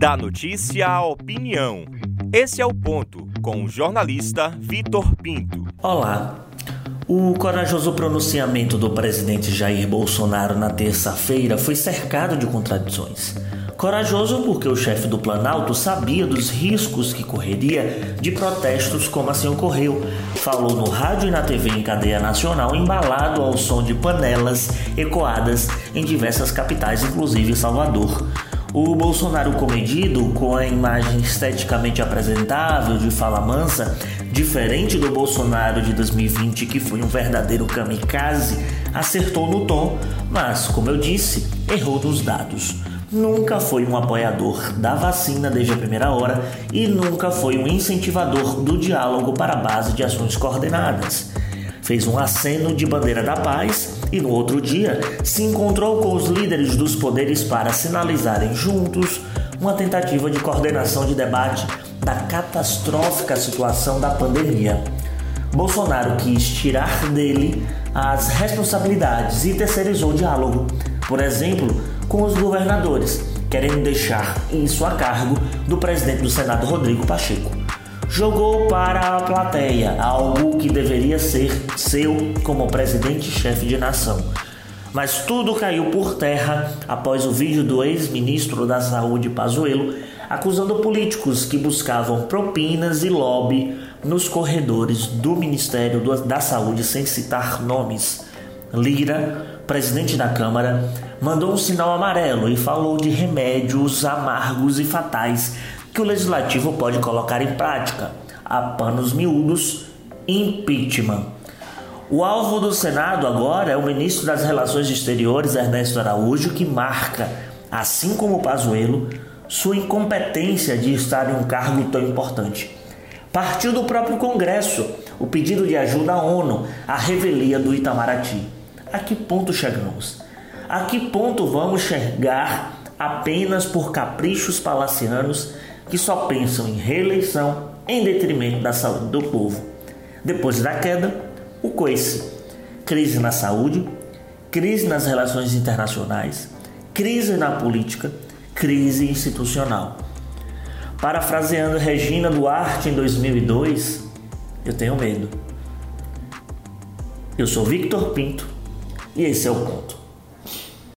Da notícia à opinião. Esse é o ponto com o jornalista Vitor Pinto. Olá. O corajoso pronunciamento do presidente Jair Bolsonaro na terça-feira foi cercado de contradições. Corajoso porque o chefe do Planalto sabia dos riscos que correria de protestos como assim ocorreu. Falou no rádio e na TV em cadeia nacional, embalado ao som de panelas ecoadas em diversas capitais, inclusive Salvador. O Bolsonaro comedido, com a imagem esteticamente apresentável de fala mansa, diferente do Bolsonaro de 2020, que foi um verdadeiro kamikaze, acertou no tom, mas, como eu disse, errou nos dados nunca foi um apoiador da vacina desde a primeira hora e nunca foi um incentivador do diálogo para a base de ações coordenadas. Fez um aceno de bandeira da paz e no outro dia se encontrou com os líderes dos poderes para sinalizarem juntos uma tentativa de coordenação de debate da catastrófica situação da pandemia. Bolsonaro quis tirar dele as responsabilidades e terceirizou o diálogo. Por exemplo, com os governadores, querendo deixar isso a cargo do presidente do Senado, Rodrigo Pacheco. Jogou para a plateia algo que deveria ser seu como presidente-chefe de nação. Mas tudo caiu por terra após o vídeo do ex-ministro da Saúde, Pazuello, acusando políticos que buscavam propinas e lobby nos corredores do Ministério da Saúde, sem citar nomes. Lira, presidente da Câmara, mandou um sinal amarelo e falou de remédios amargos e fatais que o legislativo pode colocar em prática, a panos miúdos, impeachment. O alvo do Senado agora é o ministro das Relações Exteriores, Ernesto Araújo, que marca, assim como o Pazuello, sua incompetência de estar em um cargo tão importante. Partiu do próprio Congresso o pedido de ajuda à ONU à revelia do Itamaraty. A que ponto chegamos? A que ponto vamos chegar apenas por caprichos palacianos que só pensam em reeleição em detrimento da saúde do povo? Depois da queda, o coice. Crise na saúde, crise nas relações internacionais, crise na política, crise institucional. Parafraseando Regina Duarte em 2002, eu tenho medo. Eu sou Victor Pinto e esse é o ponto.